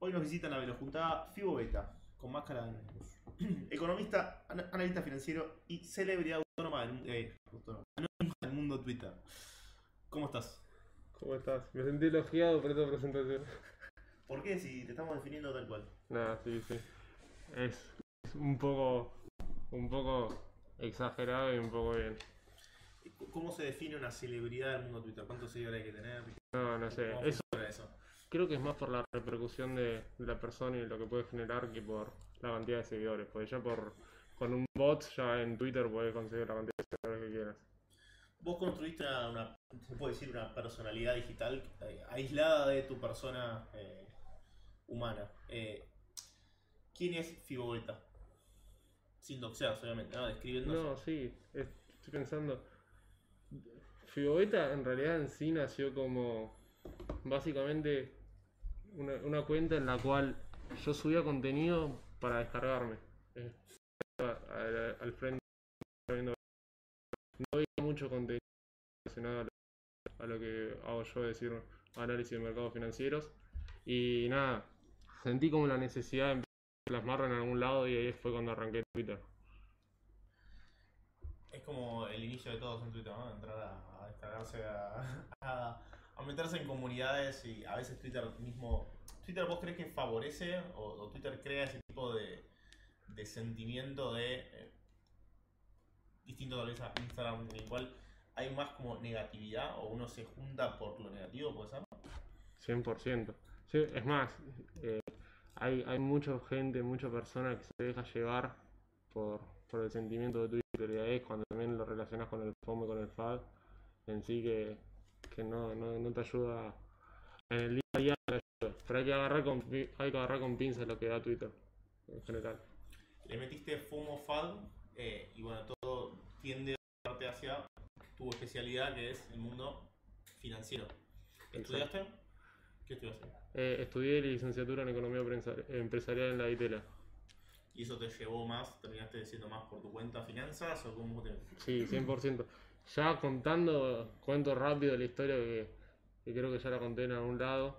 Hoy nos visita en la velojuntada Fibo Beta, con máscara de Anonymous. Economista, an- analista financiero y celebridad autónoma del, eh, autónoma, del mundo Twitter. ¿Cómo estás? ¿Cómo estás? Me sentí elogiado por esta presentación. ¿Por qué si te estamos definiendo tal cual? Nada, sí, sí. Es, es un poco. un poco exagerado y un poco bien. ¿Cómo se define una celebridad del mundo Twitter? ¿Cuántos seguidores hay que tener? No, no sé. ¿Cómo Eso eso? Creo que es más por la repercusión de, de la persona y lo que puede generar que por la cantidad de seguidores. Porque ya por. con un bot ya en Twitter puedes conseguir la cantidad de seguidores que quieras. Vos construiste una, una- se puede decir, una personalidad digital eh, aislada de tu persona eh, humana. Eh, ¿Quién es Fibo Beta? Sin doxearse, obviamente, ¿no? Describiéndose. No, sí, es- estoy pensando. Fibobeta en realidad en sí nació como básicamente una, cuenta en la cual yo subía contenido para descargarme. Eh, al, al frente no había mucho contenido relacionado a lo, que hago yo, decir, análisis de mercados financieros. Y nada, sentí como la necesidad de plasmarlo en algún lado y ahí fue cuando arranqué Twitter. Es como el inicio de todos en Twitter, ¿no? Entrar a, descargarse, a, a meterse en comunidades y a veces Twitter mismo... ¿Twitter vos crees que favorece o, Twitter crea ese tipo de, de sentimiento de... eh, distinto tal vez a Instagram, en el cual hay más como negatividad o uno se junta por lo negativo, puede ser? 100%. Sí, es más, eh, hay, hay mucha gente, mucha persona que se deja llevar por, por el sentimiento de Twitter y es cuando también lo relacionas con el FOMO y con el FAD en sí que, que no, no, no te ayuda en el día a día, no te ayuda. pero hay que agarrar con, hay que agarrar con pinzas lo que da Twitter en general. Le metiste FOMO FAD eh, y bueno, todo tiende a parte hacia tu especialidad que es el mundo financiero. ¿Estudiaste? ¿Qué estudiaste? Eh, estudié licenciatura en Economía Empresarial en la ITELA. ¿Y eso te llevó más, terminaste siendo más por tu cuenta finanzas o cómo te... Sí, 100%. Ya contando, cuento rápido la historia que, que creo que ya la conté en algún lado.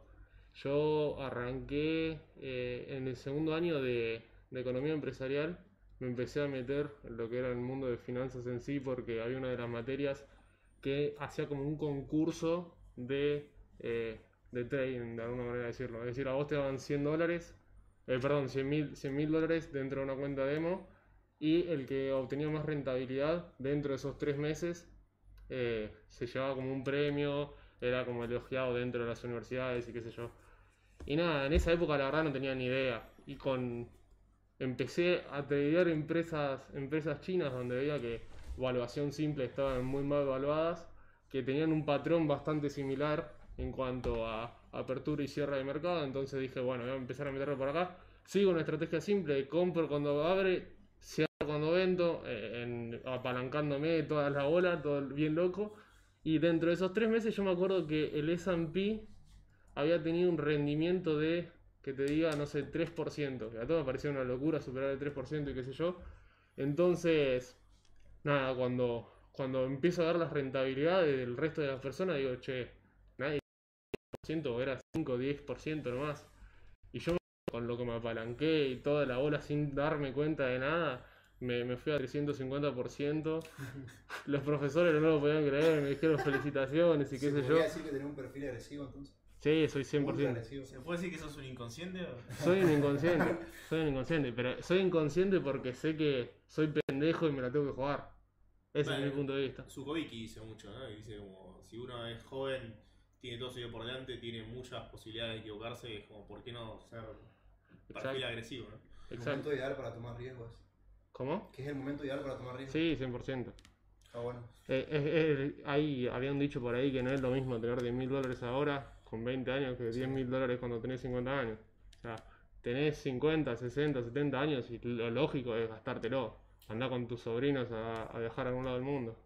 Yo arranqué eh, en el segundo año de, de economía empresarial. Me empecé a meter en lo que era el mundo de finanzas en sí porque había una de las materias que hacía como un concurso de, eh, de trading, de alguna manera decirlo. Es decir, a vos te daban 100 dólares, eh, perdón, 100 mil dólares dentro de una cuenta demo y el que obtenía más rentabilidad dentro de esos tres meses eh, se llevaba como un premio, era como elogiado dentro de las universidades y qué sé yo. Y nada, en esa época la verdad no tenía ni idea. Y con empecé a tradear empresas, empresas chinas donde veía que evaluación simple estaban muy mal evaluadas, que tenían un patrón bastante similar en cuanto a apertura y cierre de mercado. Entonces dije, bueno, voy a empezar a meterlo por acá. Sigo una estrategia simple, compro cuando abre, cuando vendo, eh, en- apalancándome toda la bola, todo bien loco. Y dentro de esos tres meses yo me acuerdo que el S&P había tenido un rendimiento de, que te diga, no sé, 3%. Que a todos me parecía una locura superar el 3% y qué sé yo. Entonces, nada, cuando, cuando empiezo a ver las rentabilidades del resto de las personas, digo, che, nadie 10%, era 5 10% nomás. Y yo con lo que me apalanqué y toda la bola sin darme cuenta de nada, me, me fui a 350%. Los profesores no lo podían creer, me dijeron felicitaciones y qué ¿Se sé yo. podría decir que tenés un perfil agresivo entonces? Sí, soy Ultra 100%. agresivo. ¿Se puede decir que sos un inconsciente? o- Soy un inconsciente, soy un inconsciente, pero soy inconsciente porque sé que soy pendejo y me la tengo que jugar. Ese Bueno, es mi punto de vista. Sukovicki dice mucho, ¿no? Dice como, si uno es joven, tiene todo su vida por delante, tiene muchas posibilidades de equivocarse, es como, ¿por qué no ser perfil Exacto. agresivo, no? El Exacto. momento ideal para tomar riesgos. ¿Cómo? ¿Qué es el momento ideal para tomar riesgos? Sí, 100%. Ah, bueno. Eh, eh, eh, ahí habían dicho por ahí que no es lo mismo tener 10 mil dólares ahora con 20 años que 10 mil dólares cuando tenés 50 años. O sea, tenés 50, 60, 70 años y lo lógico es gastártelo. Andá con tus sobrinos a, a viajar a algún lado del mundo.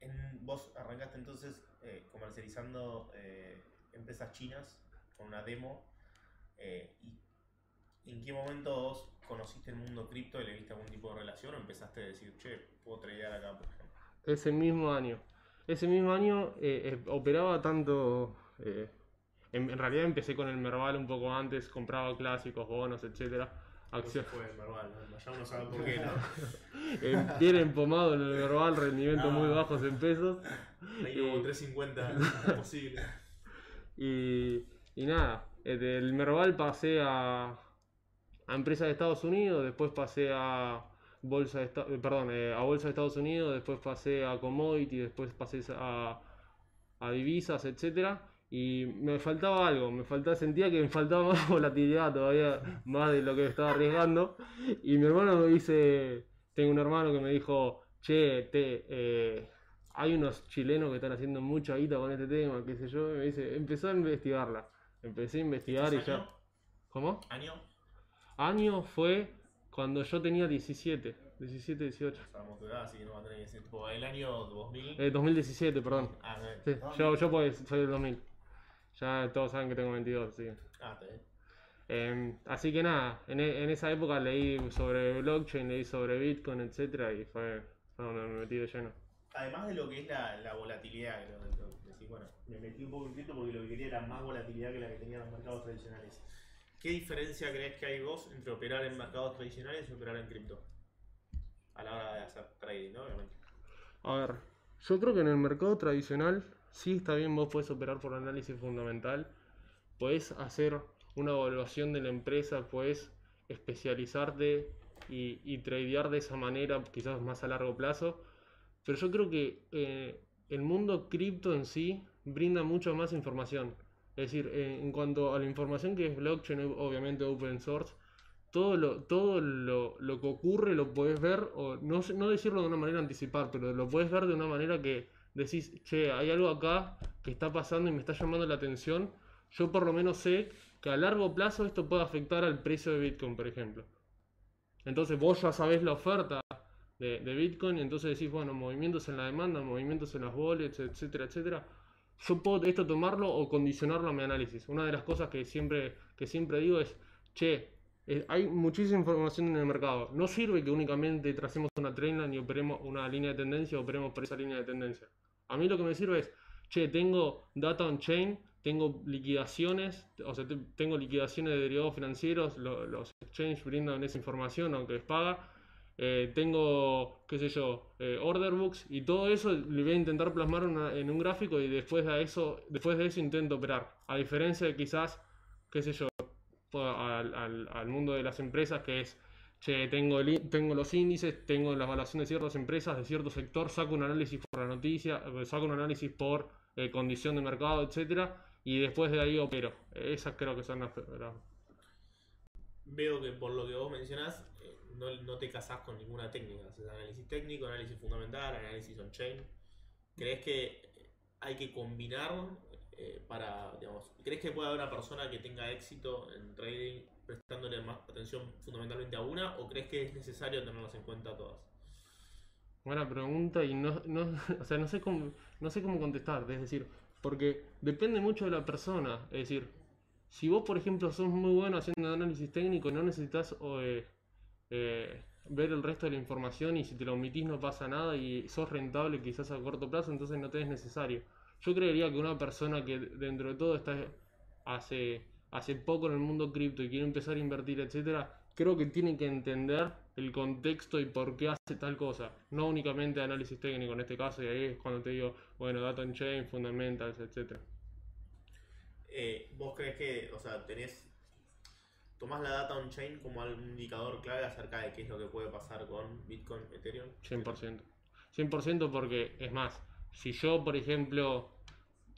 En, vos arrancaste entonces eh, comercializando eh, empresas chinas con una demo. eh, y ¿En qué momento vos conociste el mundo cripto y le viste algún tipo de relación o empezaste a decir, che, puedo tradear acá, por ejemplo? Ese mismo año. Ese mismo año eh, eh, operaba tanto. eh, En, en realidad empecé con el Merval un poco antes, compraba clásicos, bonos, etcétera. Acción. Fue el Merval, ¿no? ya uno sabe por qué, ¿no? Bien empomado en el Merval, rendimientos muy No. bajos en pesos. Ahí como Y- 350 posible. Y, y nada, del Merval pasé a, a empresas de Estados Unidos, después pasé a bolsa de perdón, eh, a bolsa de Estados Unidos, después pasé a commodity, después pasé a, a divisas, etcétera. Y me faltaba algo, me faltaba, sentía que me faltaba más volatilidad todavía, más de lo que estaba arriesgando. Y mi hermano me dice, tengo un hermano que me dijo, che, te, eh, hay unos chilenos que están haciendo mucha guita con este tema, qué sé yo, y me dice, empezó a investigarla. Empecé a investigar y ¿Este ya... año? ¿Cómo? ¿Año? Año fue cuando yo tenía 17, 17, 18. Sabemos tu edad, así que no va a tener que ser tipo el año 2000. Eh, 2017, perdón. Ah, Sí, yo, yo pues soy del 2000. Ya todos saben que tengo 22, así que... ah, está bien. Eh, así que nada, en, e- en esa época leí sobre blockchain, leí sobre Bitcoin, etcétera, y fue, fue donde me metí de lleno. Además de lo que es la, la volatilidad, que lo- lo- decís, bueno, me metí un poco en cripto porque lo que quería era más volatilidad que la que tenían los mercados tradicionales. ¿Qué diferencia crees que hay vos entre operar en mercados tradicionales y operar en cripto? A la hora de hacer trading, ¿no? Obviamente. A ver, yo creo que en el mercado tradicional sí está bien, vos podés operar por análisis fundamental, podés hacer una evaluación de la empresa, podés especializarte y, y tradear de esa manera, quizás más a largo plazo, pero yo creo que eh, el mundo cripto en sí brinda mucho más información. Es decir, eh, en cuanto a la información que es blockchain, obviamente open source, todo lo, todo lo, lo que ocurre lo puedes ver, o no, no decirlo de una manera anticipada, pero lo puedes ver de una manera que decís, che, hay algo acá que está pasando y me está llamando la atención. Yo por lo menos sé que a largo plazo esto puede afectar al precio de Bitcoin, por ejemplo. Entonces vos ya sabés la oferta de, de Bitcoin, entonces decís, bueno, movimientos en la demanda, movimientos en las wallets, etcétera, etcétera. Yo puedo esto tomarlo o condicionarlo a mi análisis. Una de las cosas que siempre, que siempre digo es, che, eh, hay muchísima información en el mercado. No sirve que únicamente tracemos una trendline y operemos una línea de tendencia, operemos por esa línea de tendencia. A mí lo que me sirve es, che, tengo data on chain, tengo liquidaciones, o sea, te- tengo liquidaciones de derivados financieros, lo- los exchanges brindan esa información, aunque es paga. Eh, tengo, qué sé yo, eh, order books y todo eso le voy a intentar plasmar en un gráfico y después de eso, después de eso intento operar. A diferencia de quizás, qué sé yo, al, mundo de las empresas que es, che, tengo, el tengo los índices, tengo la evaluación de ciertas empresas, de cierto sector, saco un análisis por la noticia, eh, saco un análisis por condición de mercado, etcétera, y después de ahí opero. Esas creo que son las... Veo que por lo que vos mencionás, no, te casás con ninguna técnica. Haces análisis técnico, análisis fundamental, análisis on-chain. ¿Crees que hay que combinar eh, para, digamos, crees que puede haber una persona que tenga éxito en trading prestándole más atención fundamentalmente a una o crees que es necesario tenerlas en cuenta todas? Buena pregunta y no, no, o sea, no sé cómo, no sé cómo contestar, es decir, porque depende mucho de la persona, es decir, si vos por ejemplo sos muy bueno haciendo análisis técnico, no necesitas eh, eh, ver el resto de la información y si te lo omitís no pasa nada y sos rentable quizás a corto plazo, entonces no te es necesario. Yo creería que una persona que dentro de todo está hace, hace poco en el mundo cripto y quiere empezar a invertir, etcétera, creo que tiene que entender el contexto y por qué hace tal cosa. No únicamente análisis técnico en este caso, y ahí es cuando te digo, bueno, data on chain, fundamentals, etcétera. Eh, ¿Vos crees que, o sea, tenés, tomás la data on-chain como algún indicador clave acerca de qué es lo que puede pasar con Bitcoin, Ethereum? 100%. 100% porque, es más, si yo, por ejemplo,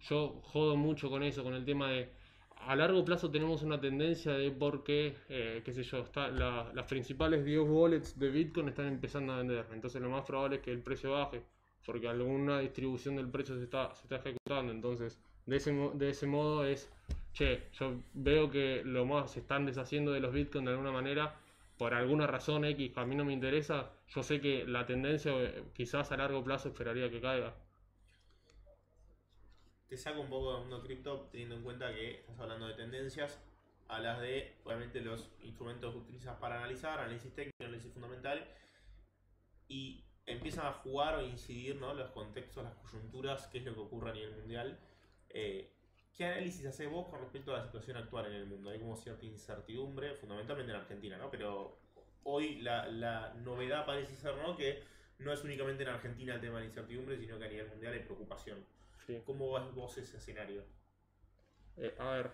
yo jodo mucho con eso, con el tema de, a largo plazo tenemos una tendencia de por qué, eh, qué sé yo, está, la- las principales 10 wallets de Bitcoin están empezando a vender. Entonces lo más probable es que el precio baje, porque alguna distribución del precio se está, se está ejecutando. Entonces, de ese, de ese modo es, che, yo veo que lo más se están deshaciendo de los Bitcoin de alguna manera, por alguna razón X a mí no me interesa, yo sé que la tendencia eh, quizás a largo plazo esperaría que caiga. Te saco un poco del mundo cripto teniendo en cuenta que estás hablando de tendencias, hablas de, obviamente, los instrumentos que utilizas para analizar, análisis técnico, análisis fundamental, y empiezan a jugar o incidir ¿no? los contextos, las coyunturas, qué es lo que ocurre a nivel mundial. Eh, ¿Qué análisis haces vos con respecto a la situación actual en el mundo? Hay como cierta incertidumbre, fundamentalmente en Argentina, ¿no? Pero hoy la, la novedad parece ser, ¿no? Que no es únicamente en Argentina el tema de la incertidumbre, sino que a nivel mundial hay preocupación. Sí. ¿Cómo ves vos ese escenario? Eh, a ver,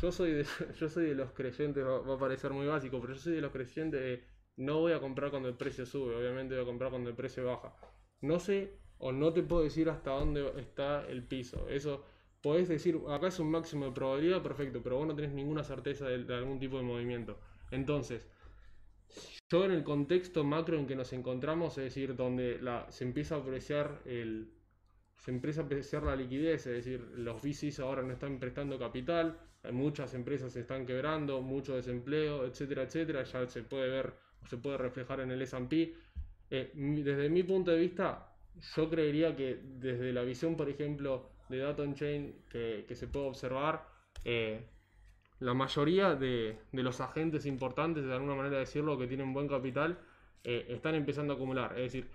yo soy de, yo soy de los creyentes, va, va a parecer muy básico, pero yo soy de los creyentes de no voy a comprar cuando el precio sube, obviamente voy a comprar cuando el precio baja. No sé o no te puedo decir hasta dónde está el piso. Eso podés decir, acá es un máximo de probabilidad, perfecto, pero vos no tenés ninguna certeza de, algún tipo de movimiento. Entonces, yo en el contexto macro en que nos encontramos, es decir, donde se empieza a apreciar el, se empieza a apreciar la liquidez, es decir, los VCs ahora no están prestando capital, muchas empresas se están quebrando, mucho desempleo, etcétera, etcétera, ya se puede ver o se puede reflejar en el S&P. Eh, desde mi punto de vista, yo creería que desde la visión, por ejemplo, de Data Chain que, se puede observar, eh, la mayoría de, de los agentes importantes, de alguna manera decirlo, que tienen buen capital, eh, están empezando a acumular. Es decir,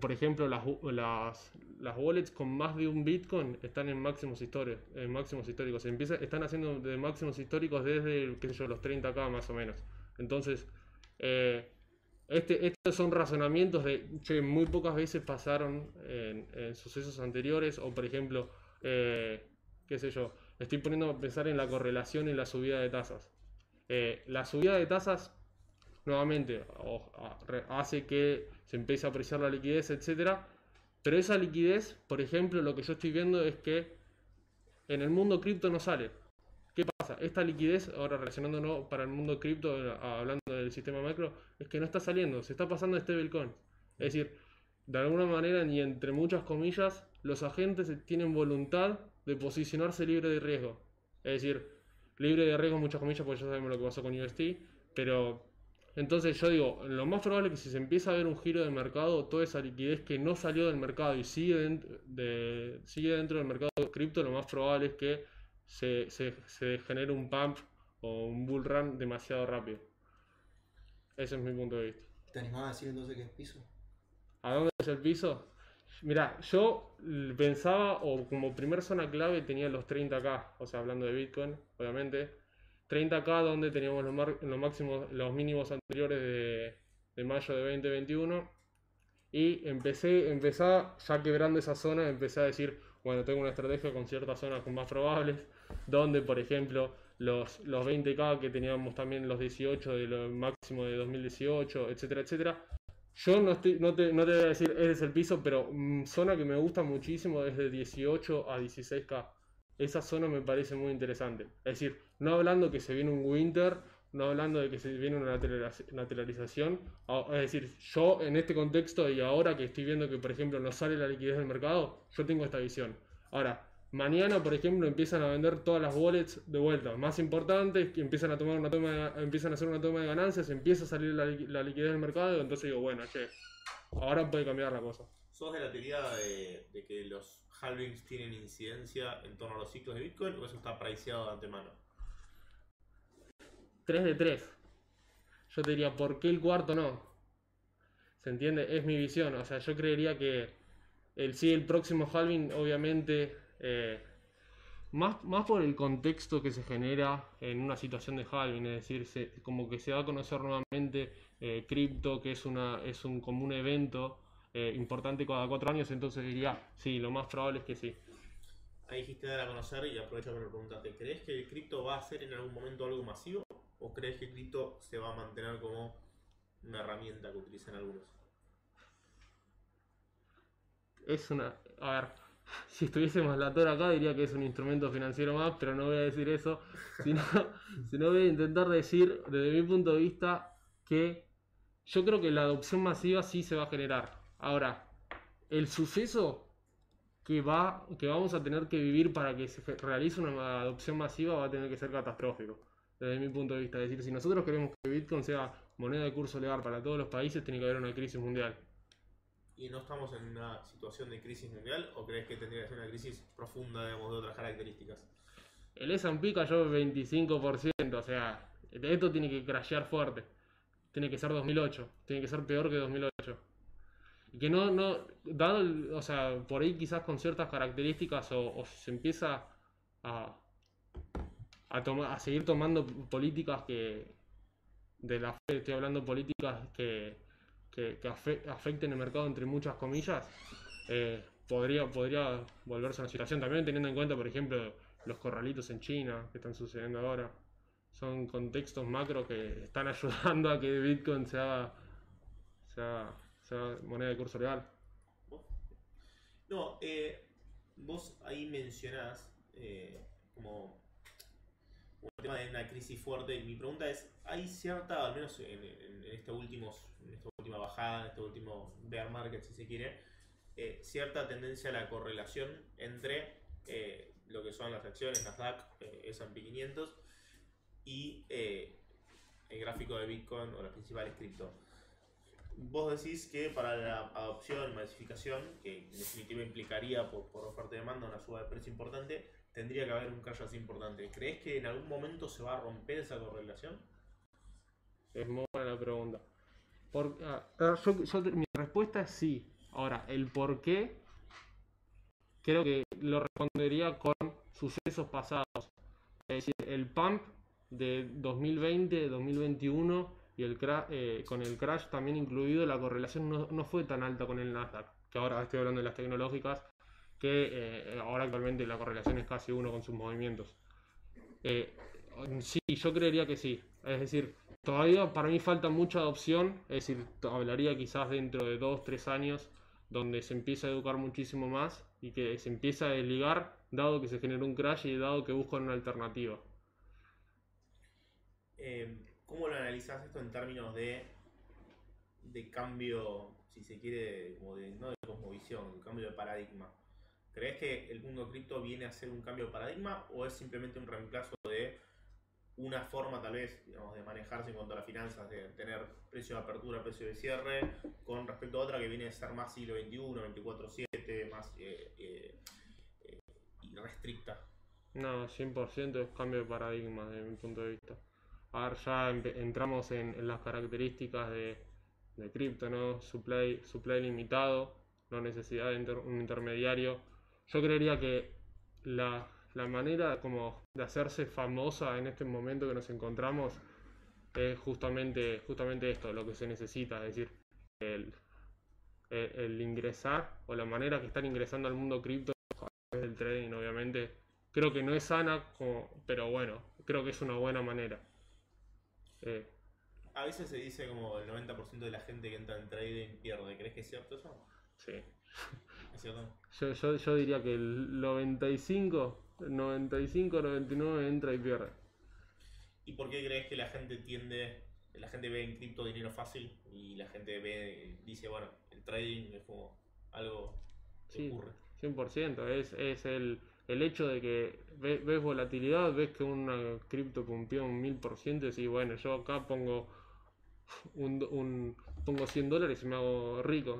por ejemplo, las, las, las wallets con más de un Bitcoin están en máximos históricos. En máximos históricos. Empieza, están haciendo de máximos históricos desde, qué sé los 30k más o menos. Entonces, eh, este, estos son razonamientos de, che, muy pocas veces pasaron en, sucesos anteriores, o por ejemplo, eh, qué sé yo, estoy poniendo a pensar en la correlación en la subida de tasas. Eh, la subida de tasas, nuevamente, hace que se empiece a apreciar la liquidez, etcétera, pero esa liquidez, por ejemplo, lo que yo estoy viendo es que en el mundo cripto no sale. Esta liquidez, ahora relacionándonos para el mundo cripto, hablando del sistema macro, es que no está saliendo, se está pasando de stablecoin. Es decir, de alguna manera, ni entre muchas comillas, los agentes tienen voluntad de posicionarse libre de riesgo. Es decir, libre de riesgo, muchas comillas, porque ya sabemos lo que pasó con UST, pero entonces yo digo, lo más probable es que si se empieza a ver un giro de mercado, toda esa liquidez que no salió del mercado y sigue dentro, de, sigue dentro del mercado cripto, lo más probable es que se, se, se genere un pump o un bull run demasiado rápido. Ese es mi punto de vista. ¿Te animás a decir entonces que es piso? ¿A dónde es el piso? Mira, yo pensaba, o como primer zona clave tenía los 30k, o sea, hablando de Bitcoin, obviamente. 30k donde teníamos los, mar- los máximos, los mínimos anteriores de, de mayo de 2021. Y empecé, empezaba ya quebrando esa zona, empecé a decir, bueno, tengo una estrategia con ciertas zonas con más probables, donde, por ejemplo, los, los 20k que teníamos también los 18 de lo máximo de 2018, etcétera, etcétera. Yo no, estoy, no, te, no te voy a decir ese es el piso, pero mm, zona que me gusta muchísimo es de 18 a 16k. Esa zona me parece muy interesante. Es decir, no hablando que se viene un winter, no hablando de que se viene una lateraliz- lateralización. a- Es decir, yo en este contexto y ahora que estoy viendo que, por ejemplo, no sale la liquidez del mercado, yo tengo esta visión. Ahora, mañana, por ejemplo, empiezan a vender todas las wallets de vuelta. Más importantes, que empiezan a tomar una toma de- empiezan a hacer una toma de ganancias, empieza a salir la, liqui- la liquidez del mercado, entonces digo, bueno, che, ahora puede cambiar la cosa. ¿Sos de la teoría de, de que los halvings tienen incidencia en torno a los ciclos de Bitcoin o eso está priceado de antemano? 3 de 3. Yo te diría, ¿por qué el cuarto no? ¿Se entiende? Es mi visión. O sea, yo creería que el sí, el próximo halving, obviamente, eh, más, más por el contexto que se genera en una situación de halving, es decir, se- como que se va a conocer nuevamente eh, cripto, que es, una, es un común evento eh, importante cada cuatro años, entonces diría, sí, lo más probable es que sí. Ahí dijiste dar a conocer y aprovecho para preguntarte, ¿crees que el cripto va a ser en algún momento algo masivo? ¿O crees que el cripto se va a mantener como una herramienta que utilizan algunos? Es una. A ver, si estuviésemos la tora acá diría que es un instrumento financiero más, pero no voy a decir eso. Sino, sino voy a intentar decir, desde mi punto de vista, que yo creo que la adopción masiva sí se va a generar. Ahora, el suceso que, va, que vamos a tener que vivir para que se realice una adopción masiva va a tener que ser catastrófico. Desde mi punto de vista. Es decir, si nosotros queremos que Bitcoin sea moneda de curso legal para todos los países, tiene que haber una crisis mundial. ¿Y no estamos en una situación de crisis mundial o crees que tendría que ser una crisis profunda, digamos, de otras características? El S&P cayó 25%, o sea, esto tiene que crashear fuerte. Tiene que ser 2008, tiene que ser peor que 2008. y que no, no, dado, o sea, por ahí quizás con ciertas características o, o se empieza a, a, toma- a seguir tomando políticas que, de la fe, estoy hablando políticas que, que, que afe- afecten el mercado entre muchas comillas, eh, podría, podría volverse una situación. También teniendo en cuenta, por ejemplo, los corralitos en China que están sucediendo ahora. Son contextos macro que están ayudando a que Bitcoin se haga, se haga, se haga moneda de curso legal. No, eh, vos ahí mencionás eh, como un tema de una crisis fuerte. Y mi pregunta es: ¿hay cierta, al menos en, en- en este últimos, en esta última bajada, en este último bear market, si se quiere, eh, cierta tendencia a la correlación entre eh, lo que son las acciones, Nasdaq, eh, S&P 500 y eh, el gráfico de Bitcoin o las principales cripto? Vos decís que para la adopción, masificación, que en definitiva implicaría por, por oferta y demanda una suba de precio importante, tendría que haber un crash así importante. ¿Crees que en algún momento se va a romper esa correlación? Es muy buena la pregunta. Por- ah, ah, mi respuesta es sí. Ahora, el por qué, creo que lo respondería con sucesos pasados. Es decir, el pump de 2020, 2021 y el cra- eh, con el crash también incluido, la correlación no, no fue tan alta con el Nasdaq, que ahora estoy hablando de las tecnológicas, que eh, ahora actualmente la correlación es casi uno con sus movimientos. Eh, sí, yo creería que sí. Es decir, todavía para mí falta mucha adopción, es decir, hablaría quizás dentro de dos, tres años, donde se empieza a educar muchísimo más y que se empieza a desligar, dado que se generó un crash y dado que buscan una alternativa. Eh, ¿Cómo lo analizás esto en términos de, de cambio, si se quiere, como de, no de cosmovisión, cambio de paradigma? ¿Crees que el mundo cripto viene a ser un cambio de paradigma o es simplemente un reemplazo de una forma tal vez digamos, de manejarse en cuanto a las finanzas, de tener precio de apertura, precio de cierre, con respecto a otra que viene a ser más siglo XXI, 24-7, más eh, eh, eh, restricta? No, 100% es cambio de paradigma desde mi punto de vista. A ver, ya entramos en, las características de, de cripto, ¿no? Supply, supply limitado, no necesidad de inter- un intermediario. Yo creería que la, la manera como de hacerse famosa en este momento que nos encontramos es justamente, justamente esto, lo que se necesita, es decir, el, el, el ingresar o la manera que están ingresando al mundo cripto a través del trading, obviamente, creo que no es sana, como- pero bueno, creo que es una buena manera. Eh, A veces se dice como el 90% de la gente que entra en trading pierde. ¿Crees que es cierto eso? sí. Yo, yo, yo diría que el 95, 95, 99 entra y pierde. ¿Y por qué crees que la gente tiende, la gente ve en cripto dinero fácil y la gente ve, dice, bueno, el trading es como algo que Sí, ocurre? 100%. Es, es el, el hecho de que ve- ves, volatilidad, ves que una cripto pumpió un 1000% y decís, bueno, yo acá pongo un, un- pongo 100 dólares y me hago rico.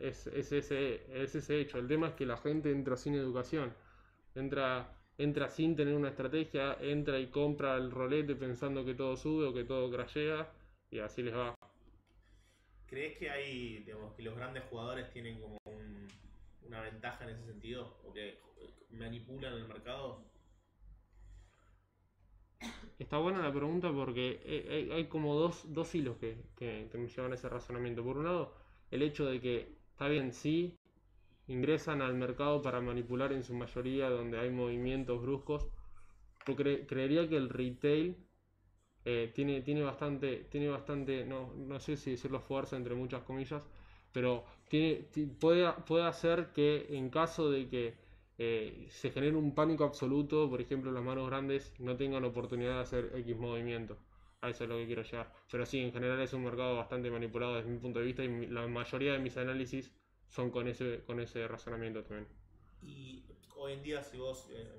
Es, es, ese, es ese hecho. El tema es que la gente entra sin educación. Entra, entra sin tener una estrategia, entra y compra el rolete pensando que todo sube o que todo crashea y así les va. ¿Crees que hay, digamos, que los grandes jugadores tienen como un- una ventaja en ese sentido? ¿O que manipulan el mercado? Está buena la pregunta porque hay, hay- hay como dos, dos hilos que, que- que me llevan a ese razonamiento. Por un lado, el hecho de que, está bien, sí, ingresan al mercado para manipular en su mayoría donde hay movimientos bruscos. Yo cre- creería que el retail eh, tiene, tiene bastante, tiene bastante, no, no sé si decirlo fuerza entre muchas comillas, pero tiene, ti- puede, puede hacer que en caso de que eh, se genere un pánico absoluto, por ejemplo, las manos grandes no tengan oportunidad de hacer X movimiento. A eso es lo que quiero llegar. Pero sí, en general es un mercado bastante manipulado desde mi punto de vista y la mayoría de mis análisis son con ese, con ese razonamiento también. Y hoy en día, si vos, eh,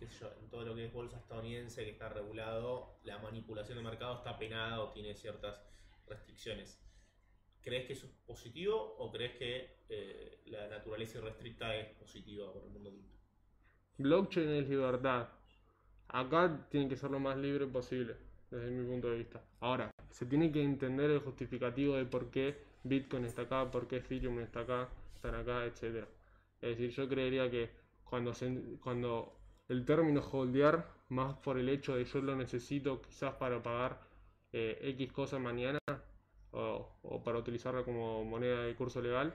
en, en todo lo que es bolsa estadounidense que está regulado, la manipulación de mercado está penada o tiene ciertas restricciones. ¿Crees que eso es positivo o crees que eh, la naturaleza irrestricta es positiva por el mundo cripto? Blockchain es libertad. Acá tiene que ser lo más libre posible, desde mi punto de vista. Ahora, se tiene que entender el justificativo de por qué Bitcoin está acá, por qué Ethereum está acá, están acá, etcétera. Es decir, yo creería que cuando, se- cuando el término holdear, más por el hecho de yo lo necesito quizás para pagar eh, X cosa mañana o, o para utilizarla como moneda de curso legal,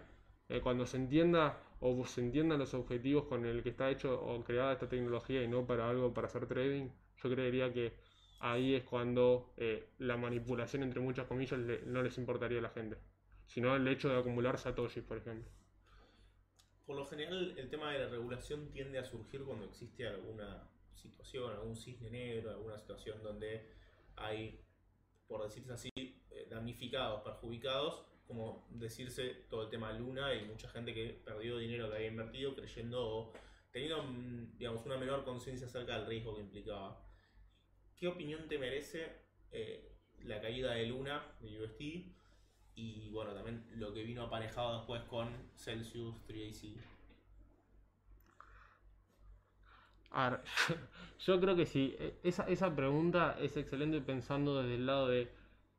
eh, cuando se entienda o se entiendan los objetivos con el que está hecho o creada esta tecnología y no para algo para hacer trading, yo creería que ahí es cuando eh, la manipulación, entre muchas comillas, le- no les importaría a la gente, sino el hecho de acumular satoshis, por ejemplo. Por lo general, el tema de la regulación tiende a surgir cuando existe alguna situación, algún cisne negro, alguna situación donde hay, por decirse así, damnificados, perjudicados, como decirse todo el tema Luna y mucha gente que perdió dinero que había invertido creyendo o teniendo, mm, digamos, una menor conciencia acerca del riesgo que implicaba. ¿Qué opinión te merece eh, la caída de Luna, de UST, y bueno, también lo que vino aparejado después con Celsius 3AC. A ver, yo creo que sí. eh, Esa, esa pregunta es excelente pensando desde el lado de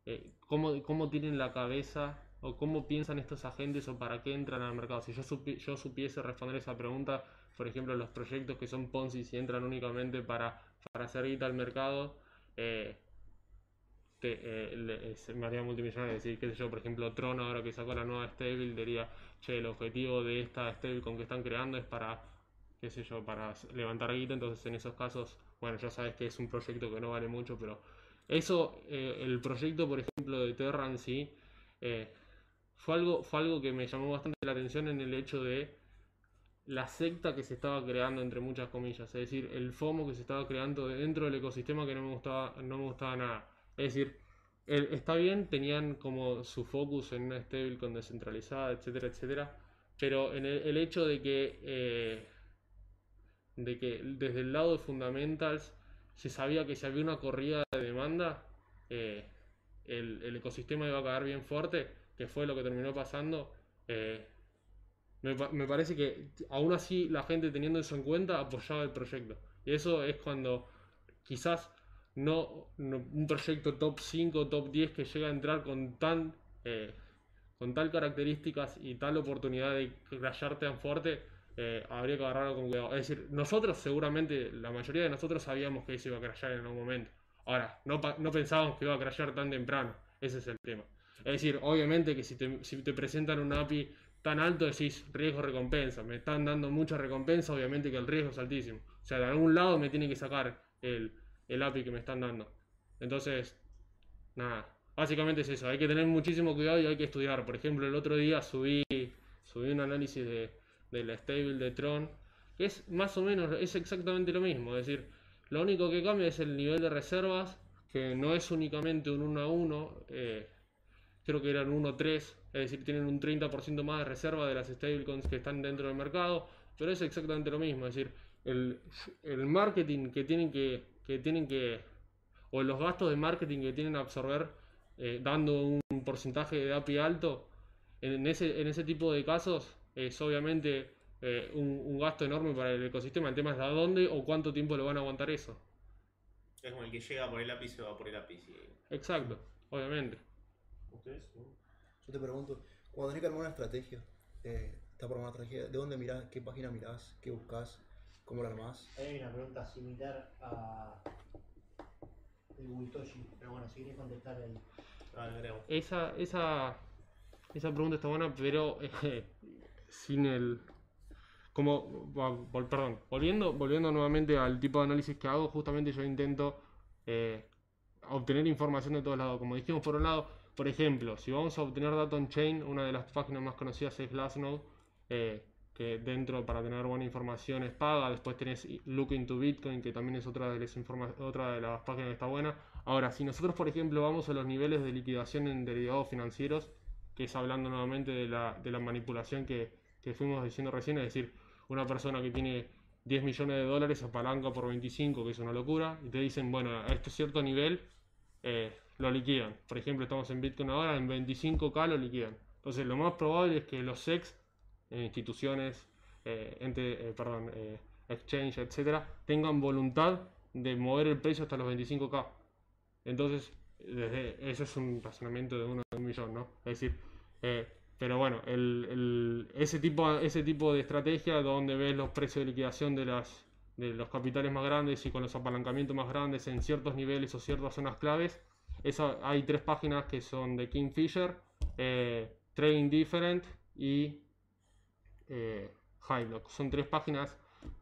eh, cómo, cómo tienen la cabeza o cómo piensan estos agentes o para qué entran al mercado. Si yo, supi- yo supiese responder esa pregunta, por ejemplo, los proyectos que son Ponzi, si entran únicamente para, para hacer guita al mercado, eh, eh, eh, se me haría multimillonario. Decir, qué sé yo, por ejemplo, Tron, ahora que sacó la nueva stable, diría, che, el objetivo de esta stable con que están creando es para qué sé yo, para levantar guita, entonces en esos casos, bueno, ya sabes que es un proyecto que no vale mucho, pero eso, eh, el proyecto, por ejemplo, de Terra en sí, eh, fue algo, fue algo que me llamó bastante la atención en el hecho de la secta que se estaba creando, entre muchas comillas, es decir, el FOMO que se estaba creando dentro del ecosistema que no me gustaba, no me gustaba nada. Es decir, el- está bien, tenían como su focus en una stablecoin descentralizada, etcétera, etcétera, pero en el, el hecho de que eh, de que desde el lado de fundamentals se sabía que si había una corrida de demanda, eh, el, el ecosistema iba a caer bien fuerte, que fue lo que terminó pasando. eh, me, pa- me parece que aún así la gente teniendo eso en cuenta apoyaba el proyecto. Y eso es cuando quizás no, no- un proyecto top 5, top 10 que llega a entrar con tan eh, con tal características y tal oportunidad de crashar tan fuerte, eh, habría que agarrarlo con cuidado. Es decir, nosotros seguramente, la mayoría de nosotros sabíamos que eso iba a crashear en algún momento. Ahora, no, no pensábamos que iba a crashear tan temprano. Ese es el tema. Es decir, obviamente que si te, si te presentan un API tan alto, decís riesgo-recompensa. Me están dando mucha recompensa, obviamente que el riesgo es altísimo. O sea, de algún lado me tiene que sacar el, el API que me están dando. Entonces, nada. Básicamente es eso. Hay que tener muchísimo cuidado y hay que estudiar. Por ejemplo, el otro día subí, subí un análisis de, de la stable de Tron, que es más o menos, es exactamente lo mismo. Es decir, lo único que cambia es el nivel de reservas, que no es únicamente un 1 a 1, eh, creo que eran 1 a 3, es decir, tienen un 30% más de reserva de las stablecoins que están dentro del mercado, pero es exactamente lo mismo. Es decir, el, el marketing que tienen que, que tienen que, o los gastos de marketing que tienen que absorber eh, dando un porcentaje de API alto, en ese, en ese tipo de casos es obviamente eh, un, un gasto enorme para el ecosistema. El tema es a dónde o cuánto tiempo lo van a aguantar eso. Es como el que llega por el lápiz se va por el lápiz. y- Exacto, obviamente. ¿Ustedes? Yo te pregunto, cuando tenés que armar una estrategia, eh, está por una estrategia, ¿de dónde mirás? ¿Qué página mirás? ¿Qué buscas? ¿Cómo la armás? Hay una pregunta similar a el Witoshi, pero bueno, si querés contestar ahí. Ah. Esa, esa, esa pregunta está buena, pero eh, sin el... Como, perdón, volviendo, volviendo nuevamente al tipo de análisis que hago, justamente yo intento eh, obtener información de todos lados. Como dijimos, por un lado, por ejemplo, si vamos a obtener data on-chain, una de las páginas más conocidas es Glassnode, eh, que dentro para tener buena información es paga. Después tenés Look into Bitcoin, que también es otra de, las otra de las páginas que está buena. Ahora, si nosotros, por ejemplo, vamos a los niveles de liquidación en derivados financieros, que es hablando nuevamente de la, de la manipulación que, que fuimos diciendo recién, es decir, una persona que tiene 10 millones de dólares apalanca por 25, que es una locura, y te dicen, bueno, a este cierto nivel eh, lo liquidan. Por ejemplo, estamos en Bitcoin ahora, en 25k lo liquidan. Entonces, lo más probable es que los SEX, eh, instituciones, eh, eh, perdón, exchange, etcétera, tengan voluntad de mover el precio hasta los 25k. Entonces, desde, eso es un razonamiento de uno Es decir, Eh, pero bueno, ese, tipo, ese tipo de estrategia donde ves los precios de liquidación de, las, de los capitales más grandes y con los apalancamientos más grandes en ciertos niveles o ciertas zonas claves, esa, hay tres páginas que son de Kingfisher, eh, Trading Different y eh, Highlock. Son tres páginas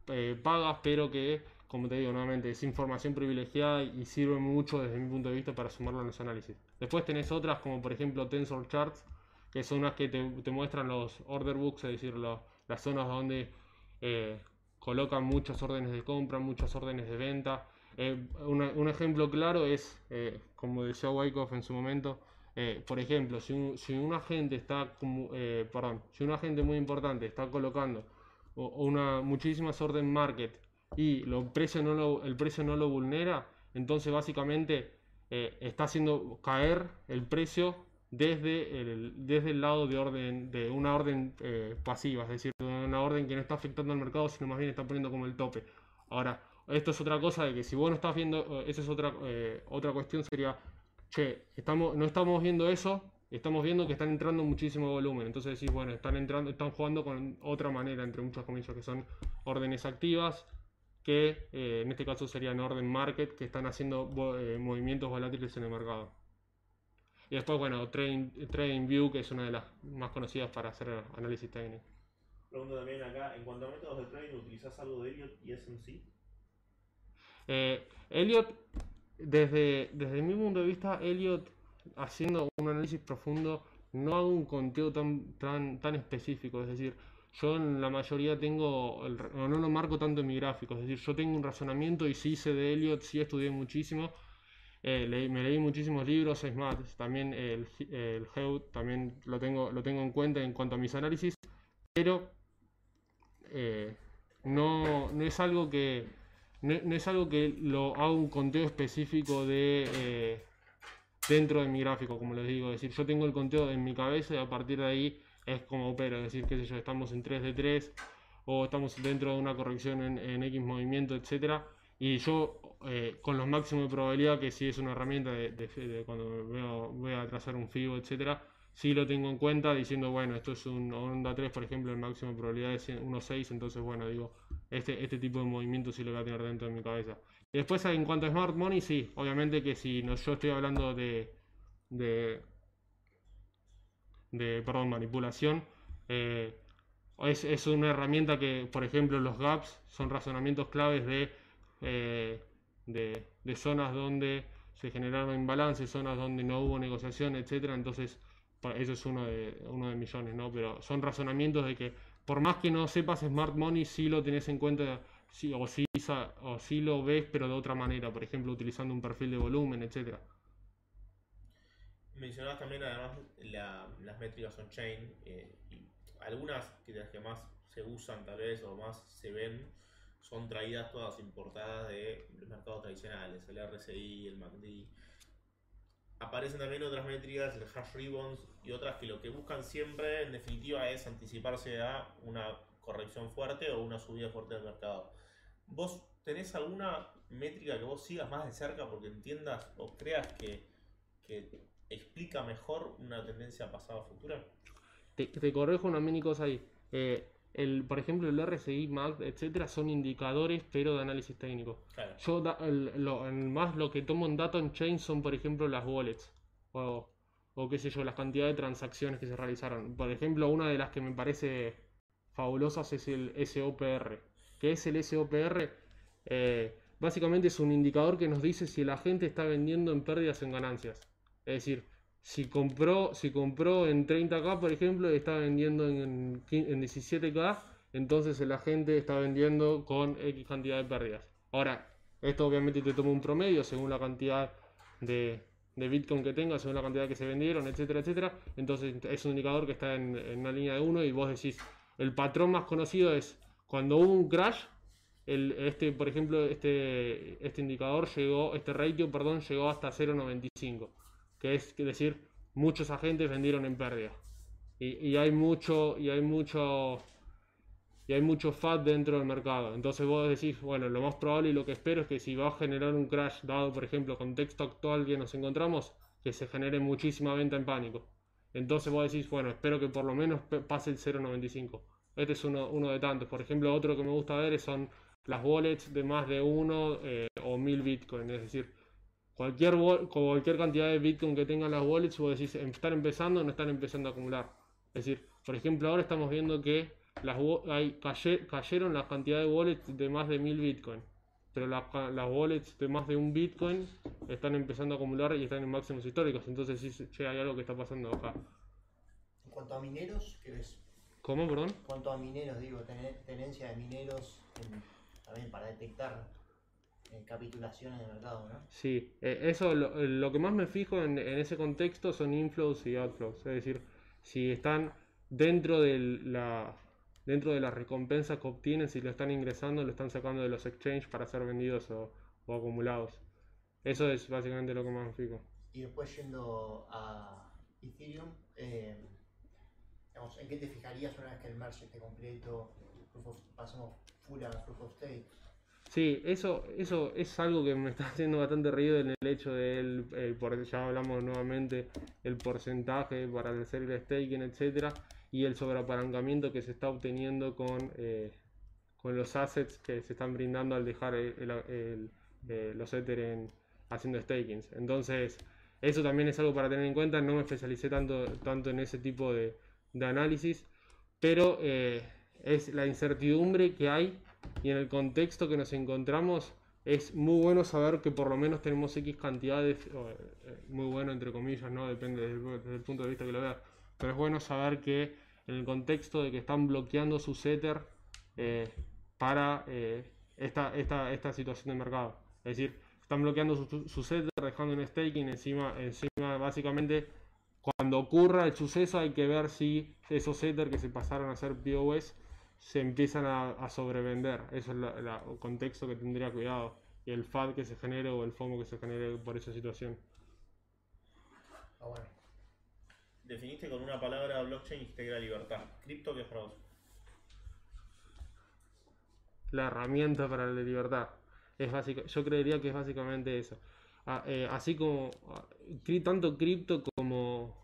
eh, pagas, pero que, como te digo nuevamente, es información privilegiada y sirve mucho desde mi punto de vista para sumarlo a los análisis. Después tenés otras como por ejemplo Tensor Charts, que son unas que te, muestran los order books, es decir, las zonas donde eh, colocan muchas órdenes de compra, muchas órdenes de venta. Eh, un ejemplo claro es, eh, como decía Wyckoff en su momento, por ejemplo, si un, si un agente está, perdón, si un agente muy importante está colocando una muchísimas orden market y lo, precio no lo- el precio no lo vulnera, entonces básicamente eh, está haciendo caer el precio desde el, desde el lado de orden de una orden eh, pasiva, es decir, de una orden que no está afectando al mercado, sino más bien está poniendo como el tope. Ahora, esto es otra cosa de que si vos no estás viendo, eh, esa es otra, eh, otra cuestión, sería, che, estamos, no estamos viendo eso, estamos viendo que están entrando muchísimo volumen. Entonces decís, bueno, están entrando, están jugando con otra manera, entre muchas comillas, que son órdenes activas, que eh, en este caso serían orden market, que están haciendo eh, movimientos volátiles en el mercado. Y después, bueno, Trading, Trading View, que es una de las más conocidas para hacer análisis técnico. Pregunta también acá, en cuanto a métodos de trading, ¿utilizás algo de Elliot y SMC? Eh, Elliot, desde, desde mi punto de vista, Elliot, haciendo un análisis profundo, no hago un conteo tan, tan, tan específico. Es decir, yo en la mayoría tengo, no lo marco tanto en mi gráfico. Es decir, yo tengo un razonamiento y sí hice de Elliot, sí estudié muchísimo. eh, me leí muchísimos libros, es más, también el, el Heud también lo tengo, lo tengo en cuenta en cuanto a mis análisis, pero eh, no, no es algo que no es algo que lo haga un conteo específico de eh, dentro de mi gráfico, como les digo. Es decir, yo tengo el conteo en mi cabeza y a partir de ahí es como opero. Es decir, qué sé yo, estamos en 3 de 3 o estamos dentro de una corrección en, en X movimiento, etcétera. Y yo, eh, con los máximos de probabilidad, que si es una herramienta de, cuando veo, voy a trazar un FIBO, etcétera, sí lo tengo en cuenta diciendo, bueno, esto es un onda 3, por ejemplo, el máximo de probabilidad es 1.6, entonces, bueno, digo, este, este tipo de movimiento sí lo voy a tener dentro de mi cabeza. Después, en cuanto a Smart Money, sí, obviamente que si no, yo estoy hablando de, de, de perdón, manipulación, eh, es, es una herramienta que, por ejemplo, los gaps son razonamientos claves de, eh, de, de zonas donde se generaron imbalances, zonas donde no hubo negociación, etcétera. Entonces, eso es uno de, uno de millones, ¿no? Pero son razonamientos de que por más que no sepas Smart Money, sí lo tenés en cuenta, sí, o, sí, o sí lo ves, pero de otra manera, por ejemplo, utilizando un perfil de volumen, etcétera. Mencionabas también además la- las métricas on-chain eh, y algunas que las que más se usan tal vez o más se ven son traídas todas importadas de los mercados tradicionales, el RSI, el MACD. Aparecen también otras métricas, el hash ribbons y otras que lo que buscan siempre en definitiva es anticiparse a una corrección fuerte o una subida fuerte del mercado. ¿Vos tenés alguna métrica que vos sigas más de cerca porque entiendas o creas que explica mejor una tendencia pasada o futura? Te, te corrijo una mini cosa ahí. Eh, el, por ejemplo, el RSI, MACD, etcétera, son indicadores, pero de análisis técnico. Claro. Yo da- el- lo, el más lo que tomo en data on chain son, por ejemplo, las wallets. O, o qué sé yo, las cantidades de transacciones que se realizaron. Por ejemplo, una de las que me parece fabulosas es el SOPR. ¿Qué es el SOPR? Eh, básicamente es un indicador que nos dice si la gente está vendiendo en pérdidas o en ganancias. Es decir, si compró, si compró en 30k, por ejemplo, y está vendiendo en, en 17k, entonces la gente está vendiendo con X cantidad de pérdidas. Ahora, esto obviamente te toma un promedio según la cantidad de, de Bitcoin que tengas, según la cantidad que se vendieron, etcétera, etcétera. Entonces es un indicador que está en, en una línea de 1 y vos decís, el patrón más conocido es cuando hubo un crash, el, este, por ejemplo, este, este indicador llegó, este ratio, perdón, llegó hasta 0.95 que es decir, muchos agentes vendieron en pérdida. Y, y hay mucho, y hay mucho, y hay mucho FAT dentro del mercado. Entonces vos decís, bueno, lo más probable y lo que espero es que si va a generar un crash, dado por ejemplo contexto actual que nos encontramos, que se genere muchísima venta en pánico. Entonces vos decís, bueno, espero que por lo menos pase el 0.95. Este es uno, uno de tantos. Por ejemplo, otro que me gusta ver son las wallets de más de uno eh, o mil Bitcoin. Es decir, cualquier, cualquier cantidad de Bitcoin que tengan las wallets, vos decís, em, ¿están empezando o no están empezando a acumular? Es decir, por ejemplo, ahora estamos viendo que las, hay, caye- cayeron la cantidad de wallets de más de mil Bitcoin. Pero las, ca- las wallets de más de un Bitcoin están empezando a acumular y están en máximos históricos. Entonces, sí, che, hay algo que está pasando acá. En cuanto a mineros, ¿qué ves? ¿Cómo, perdón? En cuanto a mineros, digo, tener, tenencia de mineros en- también para detectar capitulaciones de mercado, ¿no? Sí, eh, eso lo, lo que más me fijo en, en ese contexto son inflows y outflows, es decir, si están dentro de la dentro de las recompensas que obtienen, si lo están ingresando, lo están sacando de los exchanges para ser vendidos o, o acumulados. Eso es básicamente lo que más me fijo. Y después yendo a Ethereum, eh, digamos, ¿en qué te fijarías una vez que el merge esté completo? Proof of- pasamos full a Proof of Stake. Sí, eso, eso es algo que me está haciendo bastante ruido en el hecho del, el por- ya hablamos nuevamente, el porcentaje para hacer el staking, etcétera, y el sobreapalancamiento que se está obteniendo con, eh, con los assets que se están brindando al dejar eh, los Ether en, haciendo stakings. Entonces, eso también es algo para tener en cuenta. No me especialicé tanto, tanto en ese tipo de, de análisis, pero eh, es la incertidumbre que hay y en el contexto que nos encontramos es muy bueno saber que por lo menos tenemos X cantidades, o, eh, muy bueno entre comillas, ¿no? Depende del, desde el punto de vista que lo veas, pero es bueno saber que en el contexto de que están bloqueando su Ether eh, para eh, esta, esta, esta situación de mercado. Es decir, están bloqueando su, su Ether, dejando un staking encima, encima básicamente cuando ocurra el suceso hay que ver si esos Ether que se pasaron a ser POS se empiezan a, a sobrevender. Eso es la- la- el contexto que tendría cuidado. Y el FAD que se genere o el FOMO que se genere por esa situación. Ah, bueno. Definiste con una palabra blockchain y dijiste que era libertad. ¿Cripto qué es para vos? La herramienta para la libertad. Es básica, yo creería que es básicamente eso. Ah, eh, así como ah, tanto cripto como,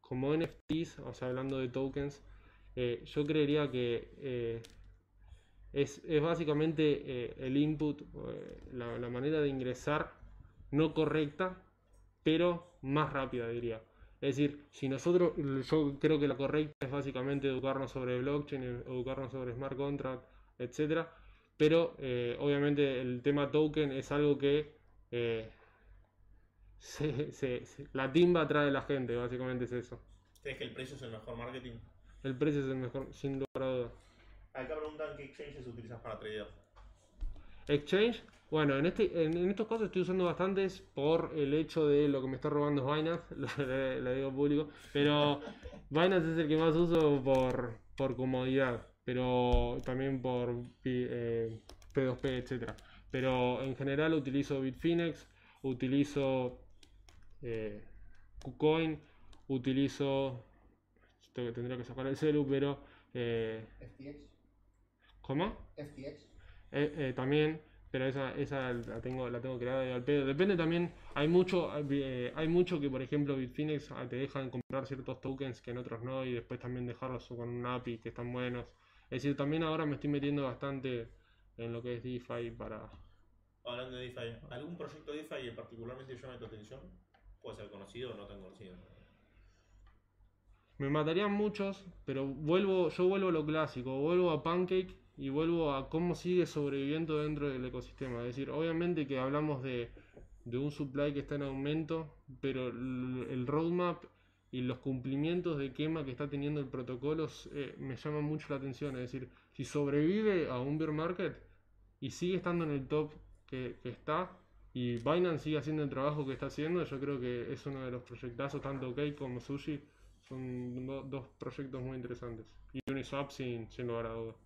como NFTs, o sea, hablando de tokens, eh, yo creería que eh, es, básicamente eh, el input, la, manera de ingresar no correcta, pero más rápida, diría. Es decir, si nosotros, yo creo que la correcta es básicamente educarnos sobre blockchain, educarnos sobre smart contract, etcétera, pero obviamente el tema token es algo que se- la timba atrae a la gente, básicamente es eso. ¿Crees que el precio es el mejor marketing? El precio es el mejor, sin lugar a dudas. Acá preguntan qué exchanges utilizas para tradear. Exchange, bueno, en, este, en, en estos casos estoy usando bastantes por el hecho de lo que me está robando es Binance, lo, le- le digo público, pero Binance es el que más uso por, por comodidad, pero también por eh, P2P, etcétera. Pero en general utilizo Bitfinex, utilizo eh, KuCoin, utilizo, tengo- tendría que sacar el celu, pero eh, FTX. ¿cómo? FTX. Eh, eh, también, pero esa, esa la tengo, la tengo creada de al pedo. Depende también, hay mucho, eh, hay mucho que por ejemplo Bitfinex ah, te dejan comprar ciertos tokens que en otros no, y después también dejarlos con un API que están buenos. Es decir, también ahora me estoy metiendo bastante en lo que es DeFi para. Hablando de DeFi, ¿algún proyecto DeFi que particularmente llame tu atención? Puede ser conocido o no tan conocido. Me matarían muchos, pero vuelvo, yo vuelvo a lo clásico, vuelvo a Pancake y vuelvo a cómo sigue sobreviviendo dentro del ecosistema. Es decir, obviamente que hablamos de, de un supply que está en aumento, pero el, roadmap y los cumplimientos de quema que está teniendo el protocolo eh, me llaman mucho la atención. Es decir, si sobrevive a un bear market y sigue estando en el top que, que está, y Binance sigue haciendo el trabajo que está haciendo, yo creo que es uno de los proyectazos, tanto Cake como Sushi, son do- dos proyectos muy interesantes. Y Uniswap sin, sin lugar a dudas.